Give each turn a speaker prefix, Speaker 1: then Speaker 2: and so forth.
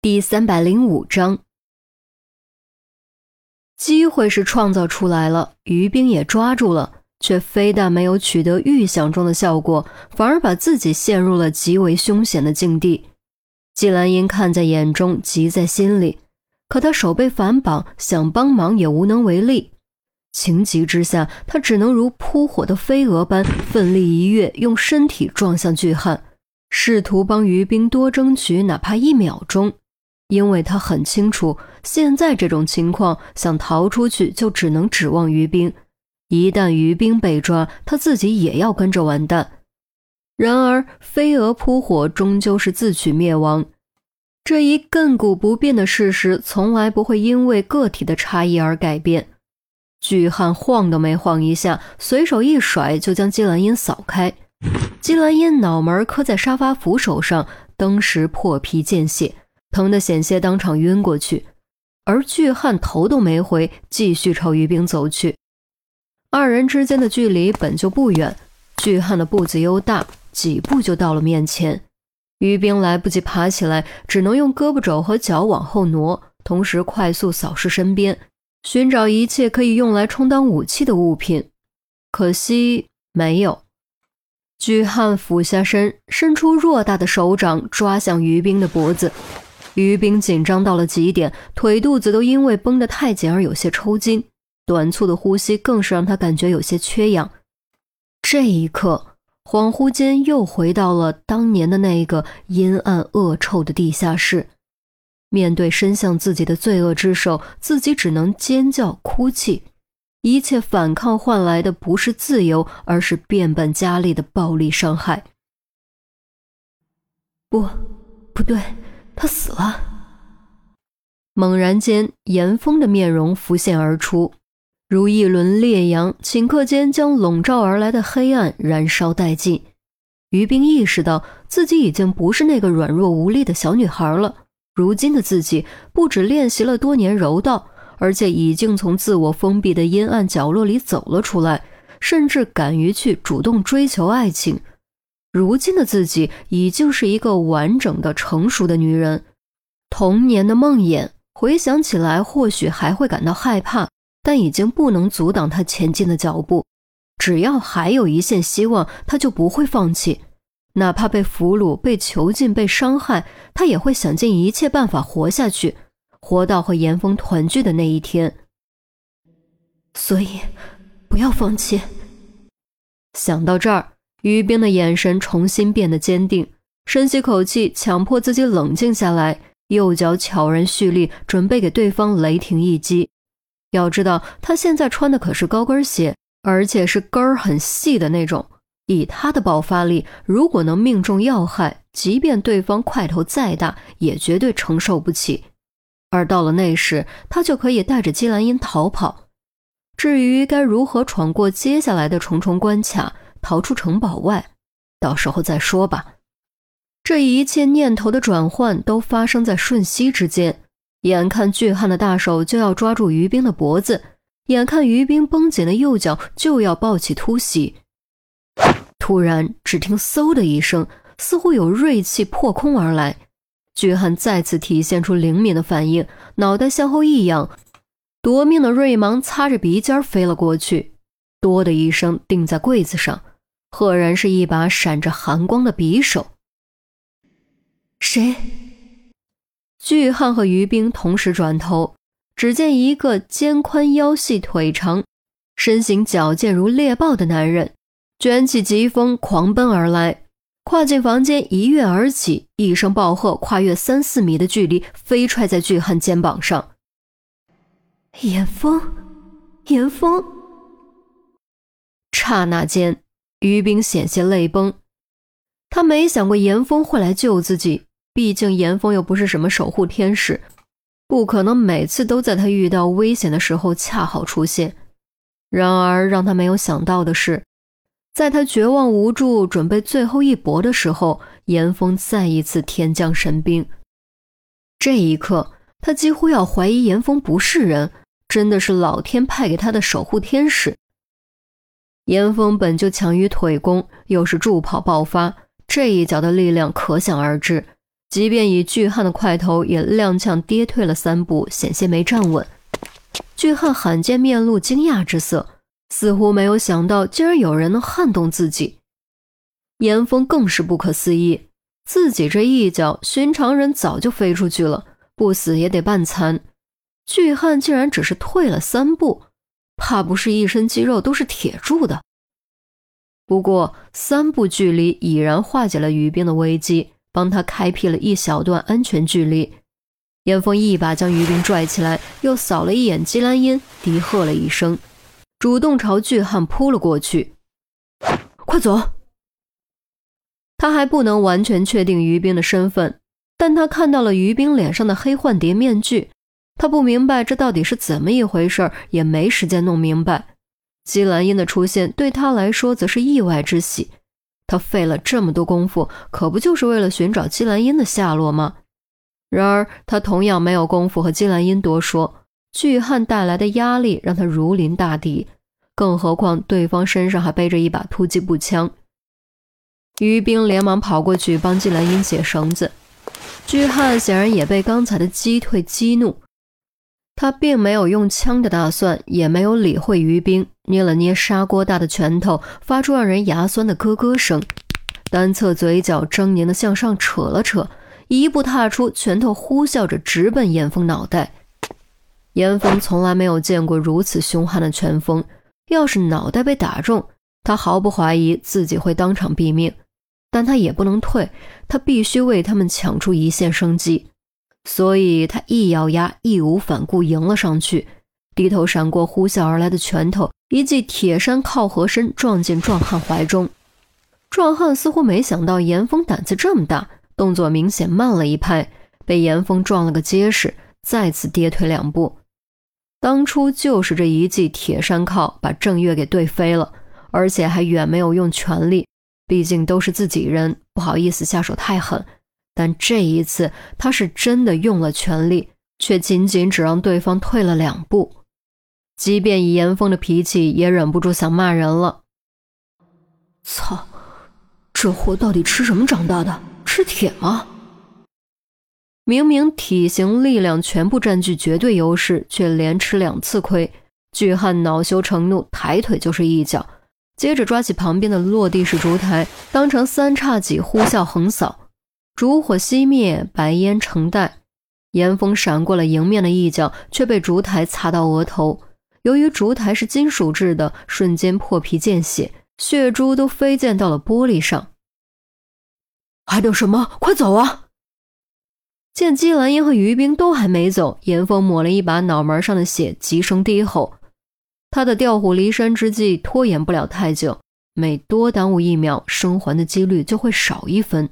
Speaker 1: 第三百零五章，机会是创造出来了，于冰也抓住了，却非但没有取得预想中的效果，反而把自己陷入了极为凶险的境地。季兰英看在眼中，急在心里，可他手被反绑，想帮忙也无能为力。情急之下，他只能如扑火的飞蛾般奋力一跃，用身体撞向巨汉，试图帮于冰多争取哪怕一秒钟。因为他很清楚，现在这种情况，想逃出去就只能指望于冰。一旦于冰被抓，他自己也要跟着完蛋。然而，飞蛾扑火终究是自取灭亡，这一亘古不变的事实，从来不会因为个体的差异而改变。巨汉晃都没晃一下，随手一甩，就将姬兰英扫开。姬兰英脑门磕在沙发扶手上，登时破皮见血。疼得险些当场晕过去，而巨汉头都没回，继续朝于冰走去。二人之间的距离本就不远，巨汉的步子又大，几步就到了面前。于冰来不及爬起来，只能用胳膊肘和脚往后挪，同时快速扫视身边，寻找一切可以用来充当武器的物品。可惜没有。巨汉俯下身，伸出偌大的手掌，抓向于冰的脖子。于冰紧张到了极点，腿肚子都因为绷得太紧而有些抽筋，短促的呼吸更是让他感觉有些缺氧。这一刻，恍惚间又回到了当年的那一个阴暗恶臭的地下室。面对伸向自己的罪恶之手，自己只能尖叫哭泣。一切反抗换来的不是自由，而是变本加厉的暴力伤害。不，不对。他死了。猛然间，严峰的面容浮现而出，如一轮烈阳，顷刻间将笼罩而来的黑暗燃烧殆尽。于冰意识到自己已经不是那个软弱无力的小女孩了。如今的自己，不止练习了多年柔道，而且已经从自我封闭的阴暗角落里走了出来，甚至敢于去主动追求爱情。如今的自己已经是一个完整的、成熟的女人。童年的梦魇回想起来，或许还会感到害怕，但已经不能阻挡她前进的脚步。只要还有一线希望，她就不会放弃。哪怕被俘虏、被囚禁、被伤害，她也会想尽一切办法活下去，活到和严峰团聚的那一天。所以，不要放弃。想到这儿。于冰的眼神重新变得坚定，深吸口气，强迫自己冷静下来，右脚悄然蓄力，准备给对方雷霆一击。要知道，他现在穿的可是高跟鞋，而且是跟儿很细的那种。以他的爆发力，如果能命中要害，即便对方块头再大，也绝对承受不起。而到了那时，他就可以带着姬兰英逃跑。至于该如何闯过接下来的重重关卡，逃出城堡外，到时候再说吧。这一切念头的转换都发生在瞬息之间。眼看巨汉的大手就要抓住于冰的脖子，眼看于冰绷紧的右脚就要抱起突袭，突然只听“嗖”的一声，似乎有锐器破空而来。巨汉再次体现出灵敏的反应，脑袋向后一仰，夺命的锐芒擦着鼻尖飞了过去，“哆”的一声钉在柜子上。赫然是一把闪着寒光的匕首。谁？巨汉和于冰同时转头，只见一个肩宽腰细、腿长、身形矫健如猎豹的男人，卷起疾风狂奔而来，跨进房间，一跃而起，一声暴喝，跨越三四米的距离，飞踹在巨汉肩膀上。严峰，严峰！刹那间。于冰险些泪崩，他没想过严峰会来救自己，毕竟严峰又不是什么守护天使，不可能每次都在他遇到危险的时候恰好出现。然而让他没有想到的是，在他绝望无助、准备最后一搏的时候，严峰再一次天降神兵。这一刻，他几乎要怀疑严峰不是人，真的是老天派给他的守护天使。严峰本就强于腿功，又是助跑爆发，这一脚的力量可想而知。即便以巨汉的块头，也踉跄跌退了三步，险些没站稳。巨汉罕见面露惊讶之色，似乎没有想到竟然有人能撼动自己。严峰更是不可思议，自己这一脚，寻常人早就飞出去了，不死也得半残。巨汉竟然只是退了三步，怕不是一身肌肉都是铁铸的。不过三步距离已然化解了于冰的危机。帮他开辟了一小段安全距离，严峰一把将于冰拽起来，又扫了一眼姬兰英，低喝了一声，主动朝巨汉扑了过去。快走！他还不能完全确定于冰的身份，但他看到了于冰脸上的黑幻蝶面具，他不明白这到底是怎么一回事，也没时间弄明白。姬兰英的出现对他来说则是意外之喜。他费了这么多功夫，可不就是为了寻找姬兰英的下落吗？然而他同样没有功夫和姬兰英多说。巨汉带来的压力让他如临大敌，更何况对方身上还背着一把突击步枪。于冰连忙跑过去帮姬兰英解绳子。巨汉显然也被刚才的击退激怒。他并没有用枪的打算，也没有理会于冰，捏了捏砂锅大的拳头，发出让人牙酸的咯咯声，单侧嘴角狰狞的向上扯了扯，一步踏出，拳头呼啸着直奔严峰脑袋。严峰从来没有见过如此凶悍的拳风，要是脑袋被打中，他毫不怀疑自己会当场毙命，但他也不能退，他必须为他们抢出一线生机。所以他一咬牙，义无反顾迎了上去，低头闪过呼啸而来的拳头，一记铁山靠合身撞进壮汉怀中。壮汉似乎没想到严峰胆子这么大，动作明显慢了一拍，被严峰撞了个结实，再次跌退两步。当初就是这一记铁山靠把郑月给怼飞了，而且还远没有用全力，毕竟都是自己人，不好意思下手太狠。但这一次，他是真的用了全力，却仅仅只让对方退了两步。即便以严峰的脾气，也忍不住想骂人了。
Speaker 2: 操，这货到底吃什么长大的？吃铁吗？
Speaker 1: 明明体型、力量全部占据绝对优势，却连吃两次亏。巨汉恼羞成怒，抬腿就是一脚，接着抓起旁边的落地式烛台，当成三叉戟呼啸横扫。烛火熄灭，白烟成带。严峰闪过了迎面的一脚，却被烛台擦到额头。由于烛台是金属制的，瞬间破皮见血，血珠都飞溅到了玻璃上。
Speaker 2: 还等什么？快走啊！
Speaker 1: 见姬兰英和于冰都还没走，严峰抹了一把脑门上的血，急声低吼：“他的调虎离山之计拖延不了太久，每多耽误一秒，生还的几率就会少一分。”